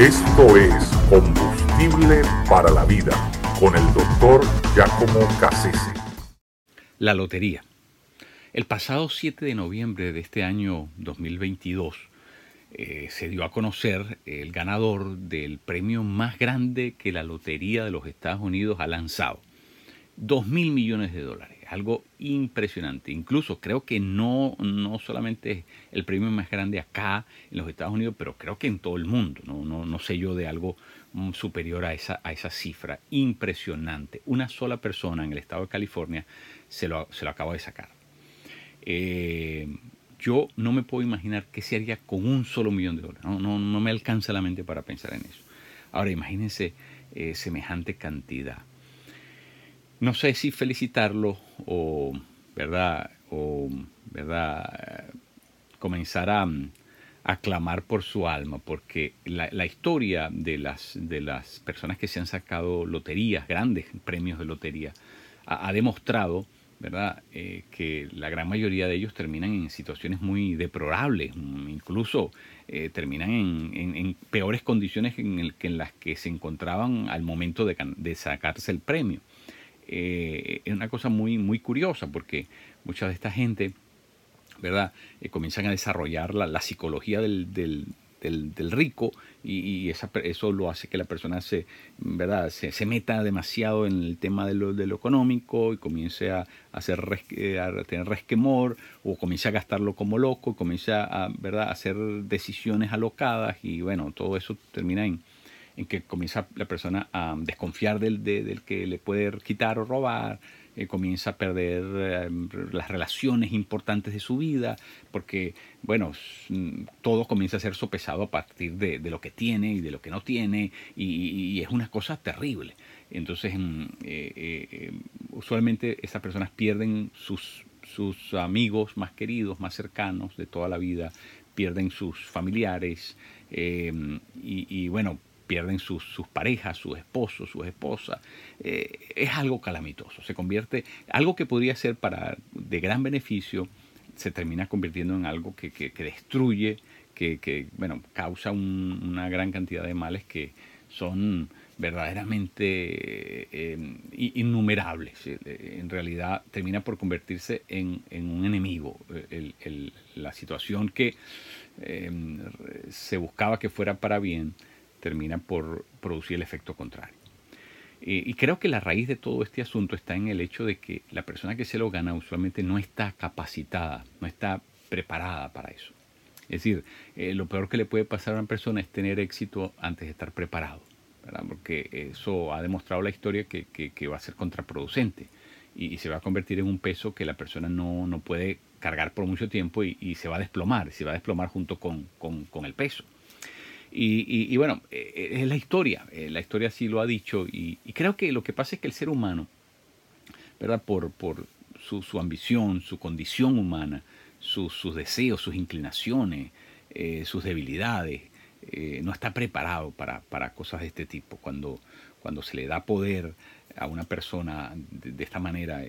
Esto es Combustible para la Vida con el doctor Giacomo Cassese. La lotería. El pasado 7 de noviembre de este año 2022 eh, se dio a conocer el ganador del premio más grande que la Lotería de los Estados Unidos ha lanzado. 2 mil millones de dólares, algo impresionante. Incluso creo que no, no solamente es el premio más grande acá en los Estados Unidos, pero creo que en todo el mundo. No, no, sé yo de algo mm, superior a esa, a esa cifra. Impresionante. Una sola persona en el estado de California se lo, se lo acaba de sacar. Eh, yo no me puedo imaginar qué se haría con un solo millón de dólares. No, no, no me alcanza la mente para pensar en eso. Ahora imagínense eh, semejante cantidad. No sé si felicitarlo o, ¿verdad? O, ¿verdad? Comenzar a, clamar por su alma, porque la, la, historia de las, de las personas que se han sacado loterías, grandes premios de lotería, ha, demostrado ¿verdad? Eh, que la gran mayoría de ellos terminan en situaciones muy deplorables, incluso eh, terminan en, en, en, peores condiciones en, el, que en las que se encontraban al momento de, de sacarse el premio. Eh, es una cosa muy, muy curiosa porque mucha de esta gente, ¿verdad? Eh, comienzan a desarrollar la, la psicología del, del, del, rico y, y eso lo hace que la persona se, ¿verdad? Se, se, meta demasiado en el tema de lo, de lo económico y comience a, hacer resque, a tener resquemor o comience a gastarlo como loco y comience a, ¿verdad? a hacer decisiones alocadas y bueno, todo eso termina en, en que comienza la persona a desconfiar del, de, del que le puede quitar o robar, eh, comienza a perder eh, las relaciones importantes de su vida, porque, bueno, todo comienza a ser sopesado a partir de, lo que tiene y de lo que no tiene, y, es una cosa terrible. Entonces, eh, eh, usualmente esas personas pierden sus, sus amigos más queridos, más cercanos de toda la vida, pierden sus familiares, y bueno, pierden sus, sus, parejas, sus esposos, sus esposas. Eh, es algo calamitoso. Se convierte, algo que podría ser para de gran beneficio, se termina convirtiendo en algo que, que, destruye, que, que, bueno, causa un, una gran cantidad de males que son verdaderamente eh, innumerables. Eh, en realidad termina por convertirse en, en un enemigo. La situación que se buscaba que fuera para bien, termina por producir el efecto contrario. Y creo que la raíz de todo este asunto está en el hecho de que la persona que se lo gana usualmente no está capacitada, no está preparada para eso. Es decir, eh, lo peor que le puede pasar a una persona es tener éxito antes de estar preparado, porque eso ha demostrado la historia que, que, va a ser contraproducente y, se va a convertir en un peso que la persona no, no puede cargar por mucho tiempo y, se va a desplomar, se va a desplomar junto con, con el peso. Y, y, bueno, eh, es la historia, eh, la historia sí lo ha dicho y, creo que lo que pasa es que el ser humano, ¿verdad? Por, por su, su ambición, su condición humana, su, sus deseos, sus inclinaciones, eh, sus debilidades, no está preparado para, para, cosas de este tipo. Cuando, cuando se le da poder a una persona de, esta manera,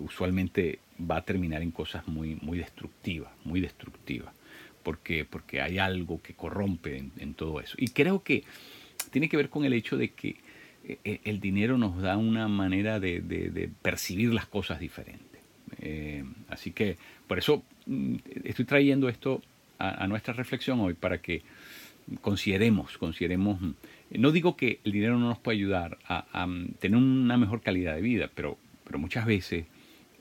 usualmente va a terminar en cosas muy, muy destructivas, muy destructivas porque, porque hay algo que corrompe en, todo eso. Y creo que tiene que ver con el hecho de que eh, el dinero nos da una manera de, percibir las cosas diferentes. Eh, así que por eso mm, estoy trayendo esto a, nuestra reflexión hoy para que consideremos, consideremos, mm, no digo que el dinero no nos puede ayudar a, a tener una mejor calidad de vida, pero, pero muchas veces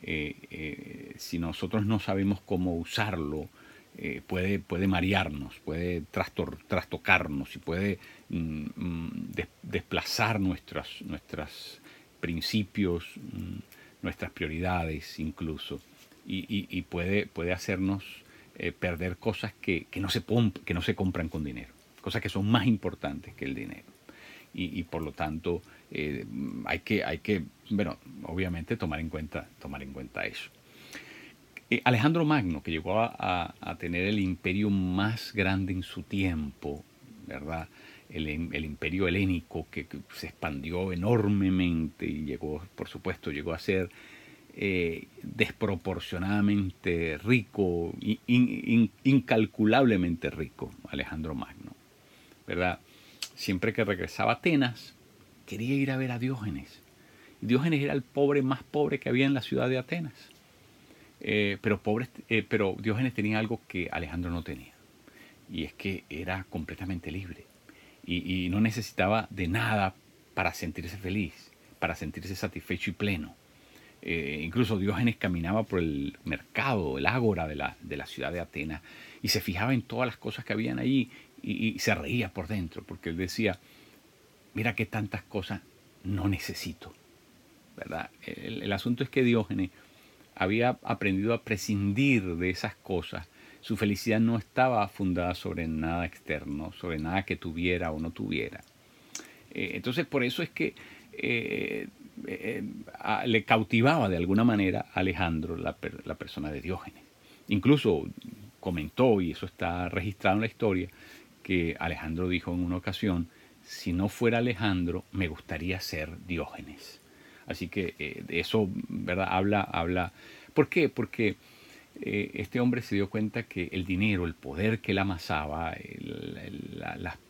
eh, eh, si nosotros no sabemos cómo usarlo, eh, puede, puede marearnos, puede trastor, trastocarnos y puede mm, des, desplazar nuestras, nuestros principios, mm, nuestras prioridades incluso, y, puede, puede, hacernos eh, perder cosas que, que, no se que no se compran con dinero, cosas que son más importantes que el dinero. Y, y por lo tanto eh, hay, que, hay que, bueno, obviamente tomar en cuenta, tomar en cuenta eso. Eh, Alejandro Magno, que llegó a, tener el imperio más grande en su tiempo, ¿verdad? El, el imperio helénico que, se expandió enormemente y llegó, por supuesto, llegó a ser eh, desproporcionadamente rico, in, in, incalculablemente rico, Alejandro Magno, ¿verdad? siempre que regresaba a Atenas, quería ir a ver a Diógenes. Diógenes era el pobre más pobre que había en la ciudad de Atenas. Eh, pero, pobre, eh, pero Diógenes tenía algo que Alejandro no tenía. Y es que era completamente libre. Y, no necesitaba de nada para sentirse feliz, para sentirse satisfecho y pleno. Eh, incluso Diógenes caminaba por el mercado, el ágora de la, de la ciudad de Atenas, y se fijaba en todas las cosas que habían allí y, se reía por dentro, porque él decía, mira qué tantas cosas no necesito. ¿verdad? El, asunto es que Diógenes había aprendido a prescindir de esas cosas. Su felicidad no estaba fundada sobre nada externo, sobre nada que tuviera o no tuviera. Eh, entonces por eso es que eh, eh, le cautivaba de alguna manera a Alejandro la, la persona de Diógenes. Incluso comentó, y eso está registrado en la historia, que Alejandro dijo en una ocasión, si no fuera Alejandro, me gustaría ser Diógenes. Así que eh, eso, ¿verdad? Habla, habla. ¿Por qué? Porque eh, este hombre se dio cuenta que el dinero, el poder que él amasaba,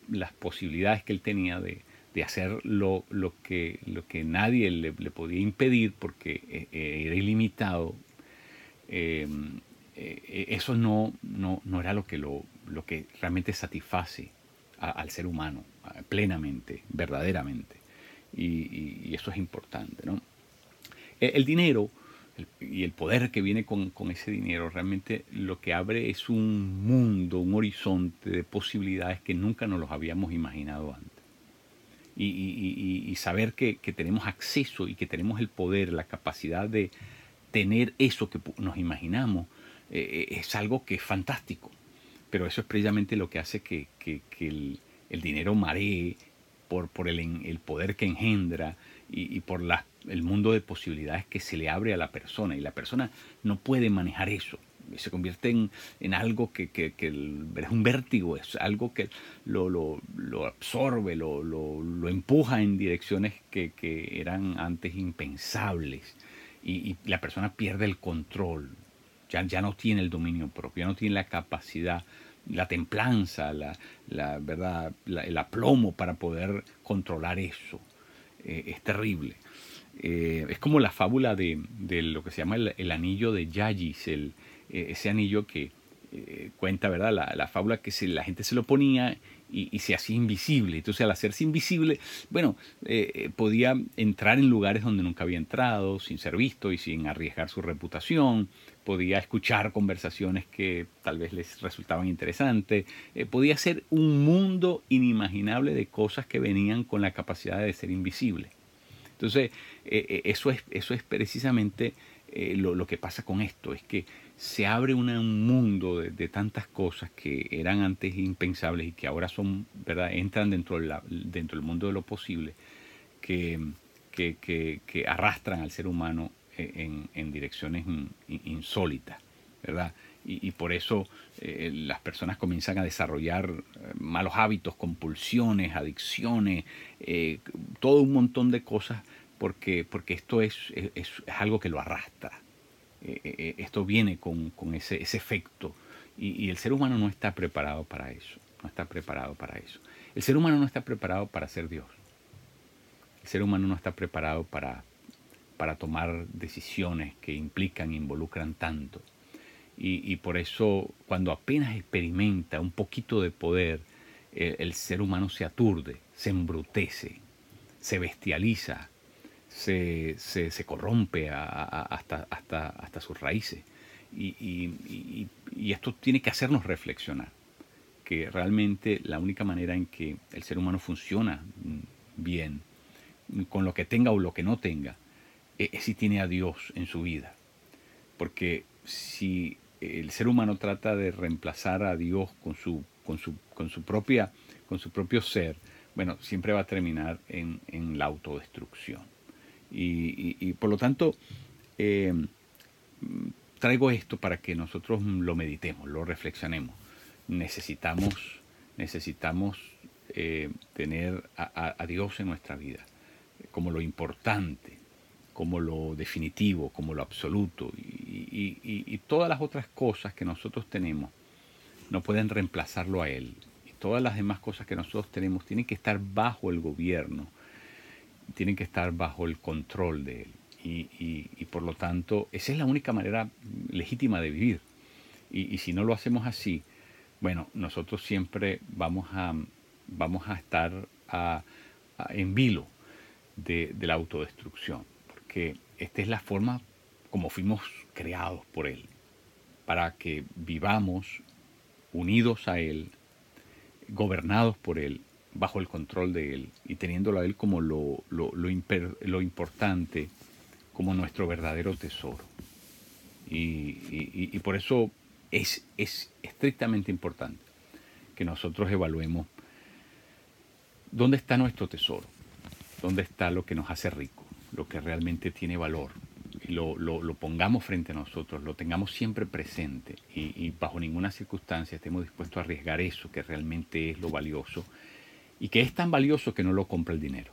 las, posibilidades que él tenía de, hacer lo, que, nadie le, podía impedir porque eh, era ilimitado, eso no, no, no, era lo que, lo, lo que realmente satisface al ser humano plenamente, verdaderamente y, eso es importante. ¿no? E, el, dinero y el poder que viene con, ese dinero realmente lo que abre es un mundo, un horizonte de posibilidades que nunca nos los habíamos imaginado antes. Y, saber que, tenemos acceso y que tenemos el poder, la capacidad de tener eso que nos imaginamos, eh, eh, es algo que es fantástico. Pero eso es precisamente lo que hace que, el, el, dinero maree por, por el, el, poder que engendra y, por la, el mundo de posibilidades que se le abre a la persona. Y la persona no puede manejar eso. Se convierte en, en algo que, que, que, es un vértigo, es algo que lo, lo, lo absorbe, lo, lo, empuja en direcciones que, eran antes impensables. Y, y, la persona pierde el control, ya, ya no tiene el dominio propio, ya no tiene la capacidad la templanza, la, la verdad, el aplomo para poder controlar eso. Eh, es terrible. Eh, es como la fábula de, lo que se llama el, anillo de Yagis, eh, ese anillo que cuenta, ¿verdad? La, la, fábula que la gente se lo ponía y, se hacía invisible. Entonces al hacerse invisible, bueno, podía entrar en lugares donde nunca había entrado, sin ser visto y sin arriesgar su reputación podía escuchar conversaciones que tal vez les resultaban interesantes, eh, podía ser un mundo inimaginable de cosas que venían con la capacidad de ser invisible. Entonces, eh, eh, eso, es, eso es precisamente lo, que pasa con esto, es que se abre un mundo de, tantas cosas que eran antes impensables y que ahora son, ¿verdad? entran dentro, de dentro del mundo de lo posible, que, que arrastran al ser humano en, direcciones insólitas, ¿verdad? Y, por eso eh, las personas comienzan a desarrollar eh, malos hábitos, compulsiones, adicciones, eh, todo un montón de cosas, porque, porque esto es, es, algo que lo arrastra. Esto viene con, ese, efecto y, y el ser humano no está preparado para eso, no está preparado para eso. El ser humano no está preparado para ser Dios. El ser humano no está preparado para, para tomar decisiones que implican, involucran tanto. Y, por eso cuando apenas experimenta un poquito de poder, el, ser humano se aturde, se embrutece, se bestializa, se, se, corrompe hasta, hasta, hasta sus raíces. Y, y, esto tiene que hacernos reflexionar, que realmente la única manera en que el ser humano funciona bien, con lo que tenga o lo que no tenga, es si tiene a Dios en su vida. Porque si el ser humano trata de reemplazar a Dios con su, con su, con su, propia, con su propio ser, bueno, siempre va a terminar en, la autodestrucción. Y, por lo tanto, eh, traigo esto para que nosotros lo meditemos, lo reflexionemos. Necesitamos, necesitamos eh, tener a Dios en nuestra vida como lo importante, como lo definitivo, como lo absoluto y, todas las otras cosas que nosotros tenemos no pueden reemplazarlo a Él. todas las demás cosas que nosotros tenemos tienen que estar bajo el gobierno, tienen que estar bajo el control de él. Y, por lo tanto, esa es la única manera legítima de vivir. Y, si no lo hacemos así, bueno, nosotros siempre vamos a, vamos a estar en vilo de, de la autodestrucción, porque esta es la forma como fuimos creados por Él, para que vivamos unidos a Él, gobernados por Él, bajo el control de Él y teniéndolo a Él como lo, lo, importante, como nuestro verdadero tesoro. Y, por eso es, es estrictamente importante que nosotros evaluemos dónde está nuestro tesoro, dónde está lo que nos hace rico, lo que realmente tiene valor, lo, lo, pongamos frente a nosotros, lo tengamos siempre presente y, bajo ninguna circunstancia estemos dispuestos a arriesgar eso que realmente es lo valioso y que es tan valioso que no lo compra el dinero.